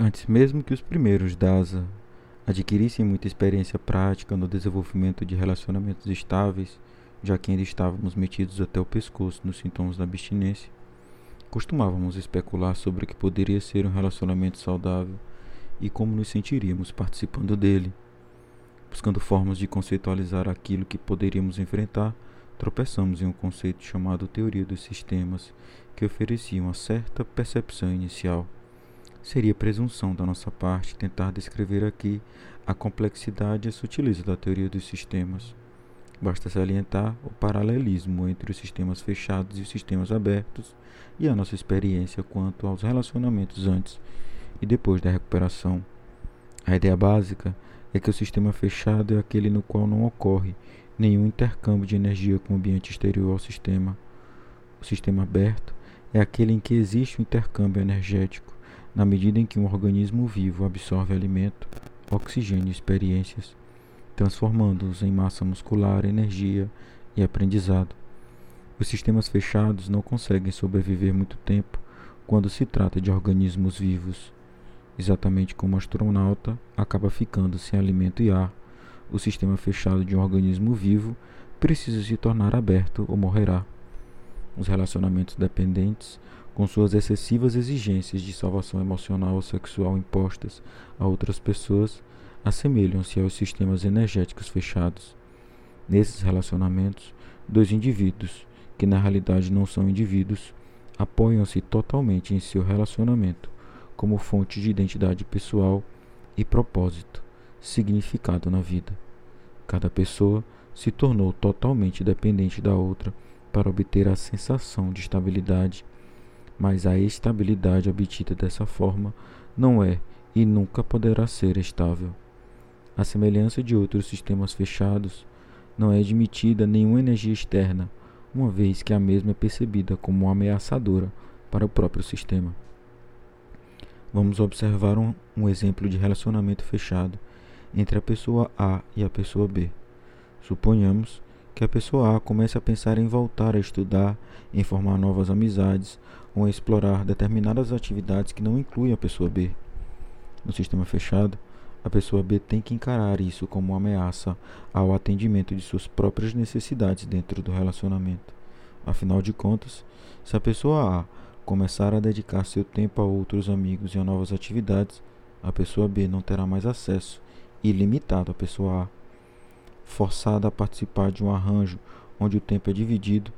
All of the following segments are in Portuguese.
Antes mesmo que os primeiros DASA adquirissem muita experiência prática no desenvolvimento de relacionamentos estáveis, já que ainda estávamos metidos até o pescoço nos sintomas da abstinência, costumávamos especular sobre o que poderia ser um relacionamento saudável e como nos sentiríamos participando dele. Buscando formas de conceitualizar aquilo que poderíamos enfrentar, tropeçamos em um conceito chamado teoria dos sistemas, que oferecia uma certa percepção inicial. Seria presunção da nossa parte tentar descrever aqui a complexidade e a sutileza da teoria dos sistemas. Basta salientar o paralelismo entre os sistemas fechados e os sistemas abertos e a nossa experiência quanto aos relacionamentos antes e depois da recuperação. A ideia básica é que o sistema fechado é aquele no qual não ocorre nenhum intercâmbio de energia com o ambiente exterior ao sistema. O sistema aberto é aquele em que existe um intercâmbio energético, na medida em que um organismo vivo absorve alimento, oxigênio e experiências, transformando-os em massa muscular, energia e aprendizado. Os sistemas fechados não conseguem sobreviver muito tempo quando se trata de organismos vivos. Exatamente como o astronauta acaba ficando sem alimento e ar, o sistema fechado de um organismo vivo precisa se tornar aberto ou morrerá. Os relacionamentos dependentes, com suas excessivas exigências de salvação emocional ou sexual impostas a outras pessoas, assemelham-se aos sistemas energéticos fechados. Nesses relacionamentos, dois indivíduos, que na realidade não são indivíduos, apoiam-se totalmente em seu relacionamento como fonte de identidade pessoal e propósito, significado na vida. Cada pessoa se tornou totalmente dependente da outra para obter a sensação de estabilidade, mas a estabilidade obtida dessa forma não é e nunca poderá ser estável. A semelhança de outros sistemas fechados, não é admitida nenhuma energia externa, uma vez que a mesma é percebida como ameaçadora para o próprio sistema. Vamos observar um, um exemplo de relacionamento fechado entre a pessoa A e a pessoa B. Suponhamos que a pessoa A comece a pensar em voltar a estudar, em formar novas amizades ou em explorar determinadas atividades que não incluem a pessoa B. No sistema fechado, a pessoa B tem que encarar isso como uma ameaça ao atendimento de suas próprias necessidades dentro do relacionamento. Afinal de contas, se a pessoa A começar a dedicar seu tempo a outros amigos e a novas atividades, a pessoa B não terá mais acesso ilimitado à pessoa A. Forçada a participar de um arranjo onde o tempo é dividido,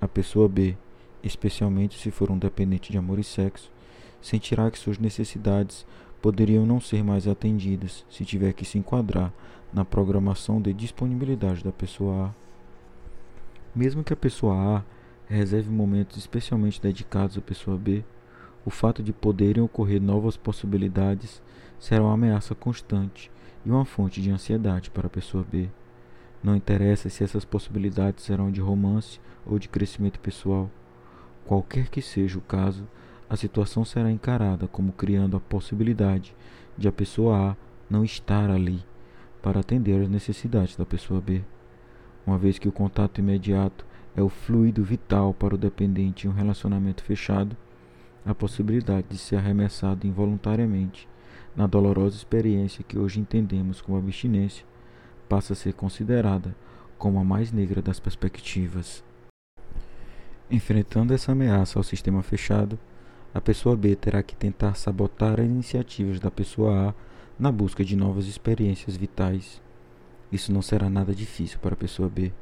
a pessoa B, especialmente se for um dependente de amor e sexo, sentirá que suas necessidades poderiam não ser mais atendidas se tiver que se enquadrar na programação de disponibilidade da pessoa A. Mesmo que a pessoa A reserve momentos especialmente dedicados à pessoa B, o fato de poderem ocorrer novas possibilidades será uma ameaça constante e uma fonte de ansiedade para a pessoa B. Não interessa se essas possibilidades serão de romance ou de crescimento pessoal. Qualquer que seja o caso, a situação será encarada como criando a possibilidade de a pessoa A não estar ali para atender às necessidades da pessoa B. Uma vez que o contato imediato é o fluido vital para o dependente em um relacionamento fechado, a possibilidade de ser arremessado involuntariamente na dolorosa experiência que hoje entendemos como abstinência passa a ser considerada como a mais negra das perspectivas. Enfrentando essa ameaça ao sistema fechado, a pessoa B terá que tentar sabotar as iniciativas da pessoa A na busca de novas experiências vitais. Isso não será nada difícil para a pessoa B.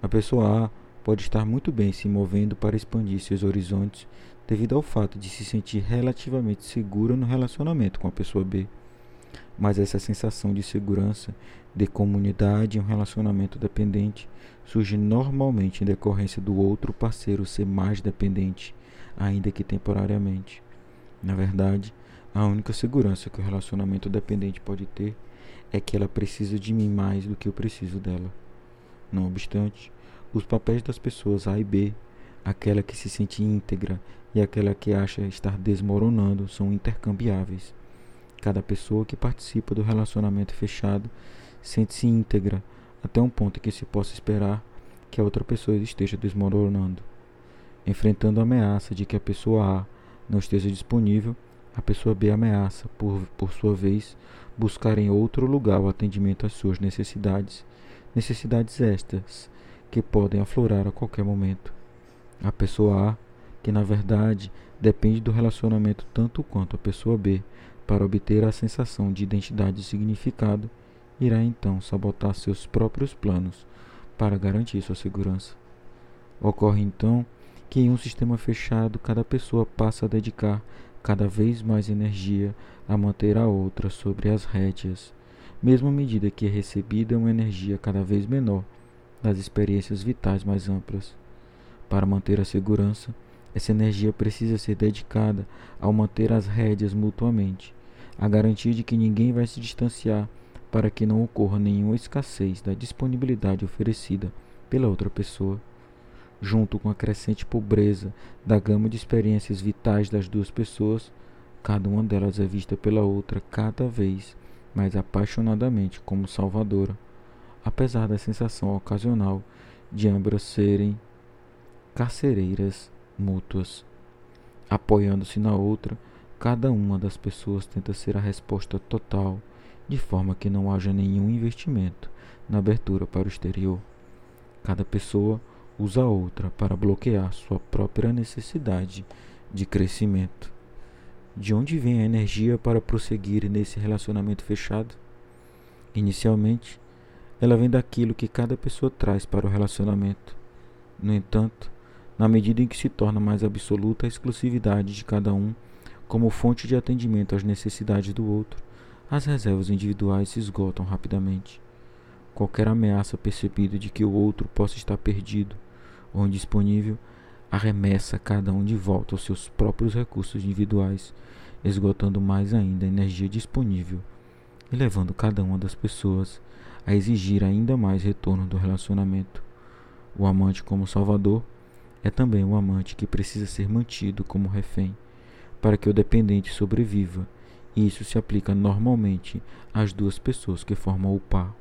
A pessoa A pode estar muito bem se movendo para expandir seus horizontes devido ao fato de se sentir relativamente segura no relacionamento com a pessoa B. Mas essa sensação de segurança, de comunidade em um relacionamento dependente surge normalmente em decorrência do outro parceiro ser mais dependente, ainda que temporariamente. Na verdade, a única segurança que o relacionamento dependente pode ter é que ela precisa de mim mais do que eu preciso dela. Não obstante, os papéis das pessoas A e B, aquela que se sente íntegra e aquela que acha estar desmoronando, são intercambiáveis. Cada pessoa que participa do relacionamento fechado sente-se íntegra até um ponto em que se possa esperar que a outra pessoa esteja desmoronando. Enfrentando a ameaça de que a pessoa A não esteja disponível, A pessoa B ameaça, por, por sua vez, buscar em outro lugar o atendimento às suas necessidades, necessidades estas que podem aflorar a qualquer momento. A pessoa A, que na verdade depende do relacionamento tanto quanto a pessoa B para obter a sensação de identidade e significado, irá então sabotar seus próprios planos para garantir sua segurança. Ocorre então que em um sistema fechado cada pessoa passa a dedicar cada vez mais energia a manter a outra sobre as rédeas, mesmo à medida que é recebida uma energia cada vez menor das experiências vitais mais amplas. Para manter a segurança, essa energia precisa ser dedicada ao manter as rédeas mutuamente, a garantia de que ninguém vai se distanciar para que não ocorra nenhuma escassez da disponibilidade oferecida pela outra pessoa. Junto com a crescente pobreza da gama de experiências vitais das duas pessoas, cada uma delas é vista pela outra cada vez mais apaixonadamente como salvadora, apesar da sensação ocasional de ambas serem carcereiras mútuas. Apoiando-se na outra, cada uma das pessoas tenta ser a resposta total, de forma que não haja nenhum investimento na abertura para o exterior. Cada pessoa usa a outra para bloquear sua própria necessidade de crescimento. De onde vem a energia para prosseguir nesse relacionamento fechado? Inicialmente, ela vem daquilo que cada pessoa traz para o relacionamento. No entanto, na medida em que se torna mais absoluta a exclusividade de cada um como fonte de atendimento às necessidades do outro, as reservas individuais se esgotam rapidamente. Qualquer ameaça percebida de que o outro possa estar perdido ou indisponível arremessa cada um de volta aos seus próprios recursos individuais, esgotando mais ainda a energia disponível e levando cada uma das pessoas a exigir ainda mais retorno do relacionamento. O amante, como salvador, é também um amante que precisa ser mantido como refém para que o dependente sobreviva, e isso se aplica normalmente às duas pessoas que formam o par.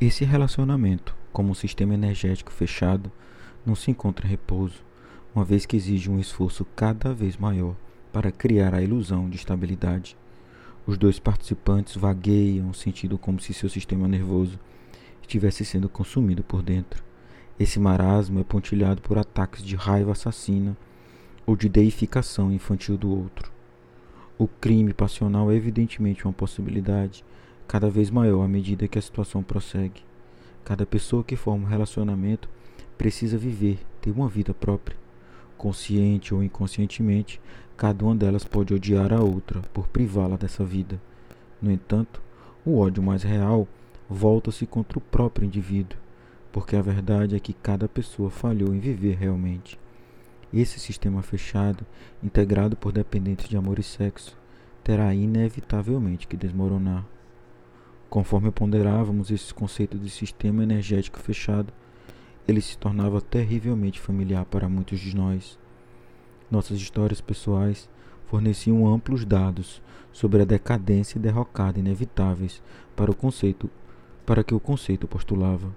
Esse relacionamento, como um sistema energético fechado, não se encontra em repouso, uma vez que exige um esforço cada vez maior para criar a ilusão de estabilidade. Os dois participantes vagueiam, sentindo como se seu sistema nervoso estivesse sendo consumido por dentro. Esse marasmo é pontilhado por ataques de raiva assassina ou de deificação infantil do outro. O crime passional é evidentemente uma possibilidade, cada vez maior à medida que a situação prossegue. Cada pessoa que forma um relacionamento precisa viver, ter uma vida própria. Consciente ou inconscientemente, cada uma delas pode odiar a outra por privá-la dessa vida. No entanto, o ódio mais real volta-se contra o próprio indivíduo, porque a verdade é que cada pessoa falhou em viver realmente. Esse sistema fechado, integrado por dependentes de amor e sexo, terá inevitavelmente que desmoronar. Conforme ponderávamos esse conceito de sistema energético fechado, ele se tornava terrivelmente familiar para muitos de nós. Nossas histórias pessoais forneciam amplos dados sobre a decadência e derrocada inevitáveis para o conceito, para que o conceito postulava.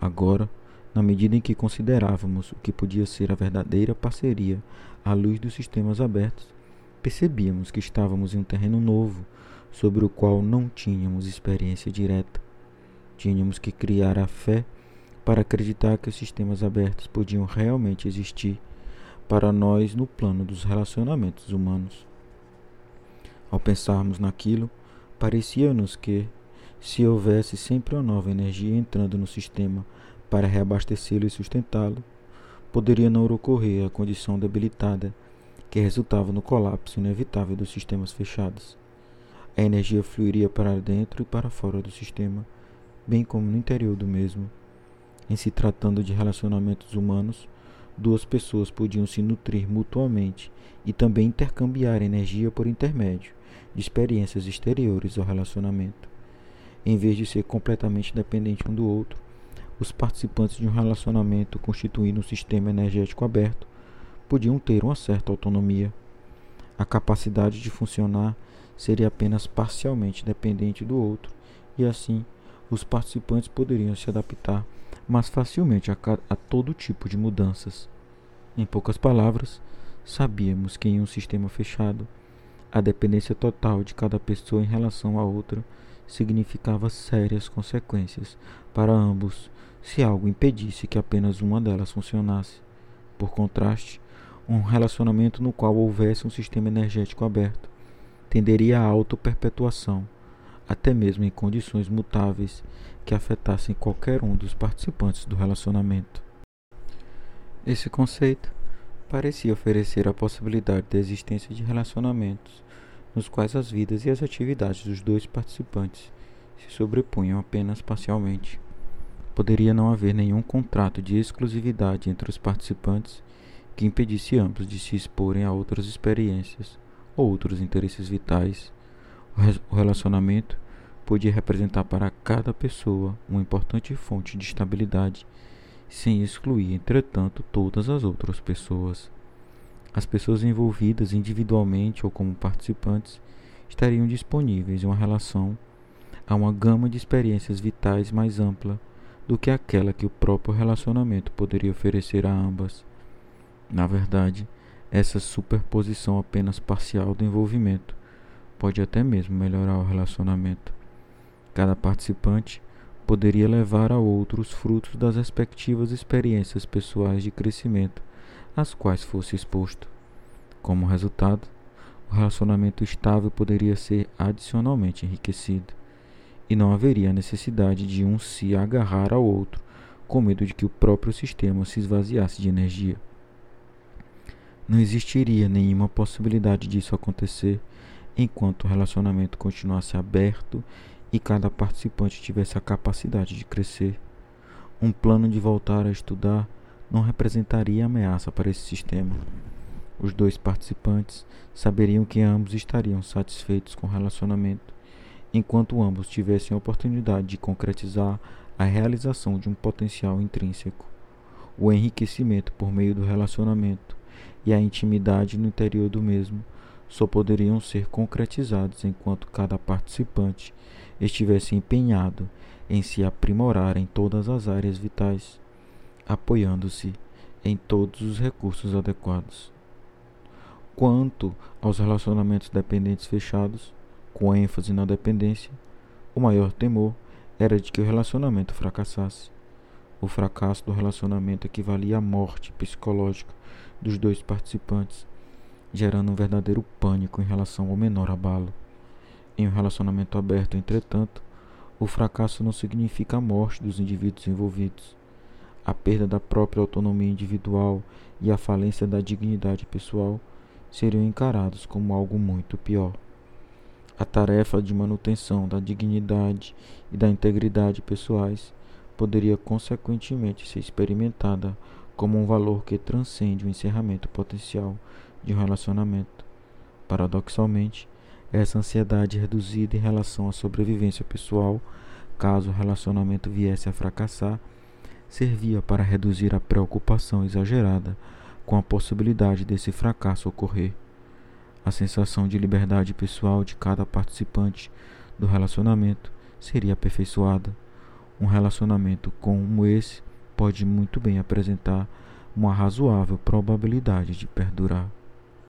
Agora, na medida em que considerávamos o que podia ser a verdadeira parceria à luz dos sistemas abertos, percebíamos que estávamos em um terreno novo sobre o qual não tínhamos experiência direta. Tínhamos que criar a fé para acreditar que os sistemas abertos podiam realmente existir para nós no plano dos relacionamentos humanos. Ao pensarmos naquilo, parecia-nos que, se houvesse sempre uma nova energia entrando no sistema para reabastecê-lo e sustentá-lo, poderia não ocorrer a condição debilitada que resultava no colapso inevitável dos sistemas fechados. A energia fluiria para dentro e para fora do sistema, bem como no interior do mesmo. Em se tratando de relacionamentos humanos, duas pessoas podiam se nutrir mutuamente e também intercambiar energia por intermédio de experiências exteriores ao relacionamento. Em vez de ser completamente dependente um do outro, os participantes de um relacionamento constituindo um sistema energético aberto podiam ter uma certa autonomia. A capacidade de funcionar seria apenas parcialmente dependente do outro, e assim os participantes poderiam se adaptar mais facilmente a, a todo tipo de mudanças. Em poucas palavras, Sabíamos que em um sistema fechado, a dependência total de cada pessoa em relação à outra significava sérias consequências para ambos se algo impedisse que apenas uma delas funcionasse. Por contraste, um relacionamento no qual houvesse um sistema energético aberto tenderia à autoperpetuação, até mesmo em condições mutáveis que afetassem qualquer um dos participantes do relacionamento. Esse conceito parecia oferecer a possibilidade da existência de relacionamentos nos quais as vidas e as atividades dos dois participantes se sobrepunham apenas parcialmente. Poderia não haver nenhum contrato de exclusividade entre os participantes que impedisse ambos de se exporem a outras experiências ou outros interesses vitais. O relacionamento podia representar para cada pessoa uma importante fonte de estabilidade, sem excluir, entretanto, todas as outras pessoas. As pessoas envolvidas individualmente ou como participantes estariam disponíveis em uma relação a uma gama de experiências vitais mais ampla do que aquela que o próprio relacionamento poderia oferecer a ambas. Na verdade, essa superposição apenas parcial do envolvimento pode até mesmo melhorar o relacionamento. Cada participante poderia levar a outro os frutos das respectivas experiências pessoais de crescimento às quais fosse exposto. Como resultado, o relacionamento estável poderia ser adicionalmente enriquecido, e não haveria necessidade de um se agarrar ao outro com medo de que o próprio sistema se esvaziasse de energia. Não existiria nenhuma possibilidade disso acontecer enquanto o relacionamento continuasse aberto e cada participante tivesse a capacidade de crescer. Um plano de voltar a estudar não representaria ameaça para esse sistema. Os dois participantes saberiam que ambos estariam satisfeitos com o relacionamento, enquanto ambos tivessem a oportunidade de concretizar a realização de um potencial intrínseco. O enriquecimento por meio do relacionamento e a intimidade no interior do mesmo só poderiam ser concretizados enquanto cada participante estivesse empenhado em se aprimorar em todas as áreas vitais, apoiando-se em todos os recursos adequados. Quanto aos relacionamentos dependentes fechados, com ênfase na dependência, o maior temor era de que o relacionamento fracassasse. O fracasso do relacionamento equivalia à morte psicológica dos dois participantes, gerando um verdadeiro pânico em relação ao menor abalo. Em um relacionamento aberto, entretanto, o fracasso não significa a morte dos indivíduos envolvidos. A perda da própria autonomia individual e a falência da dignidade pessoal seriam encarados como algo muito pior. A tarefa de manutenção da dignidade e da integridade pessoais poderia consequentemente ser experimentada como um valor que transcende o encerramento potencial de um relacionamento. Paradoxalmente, essa ansiedade reduzida em relação à sobrevivência pessoal, caso o relacionamento viesse a fracassar, servia para reduzir a preocupação exagerada com a possibilidade desse fracasso ocorrer. A sensação de liberdade pessoal de cada participante do relacionamento seria aperfeiçoada. Um relacionamento como esse pode muito bem apresentar uma razoável probabilidade de perdurar.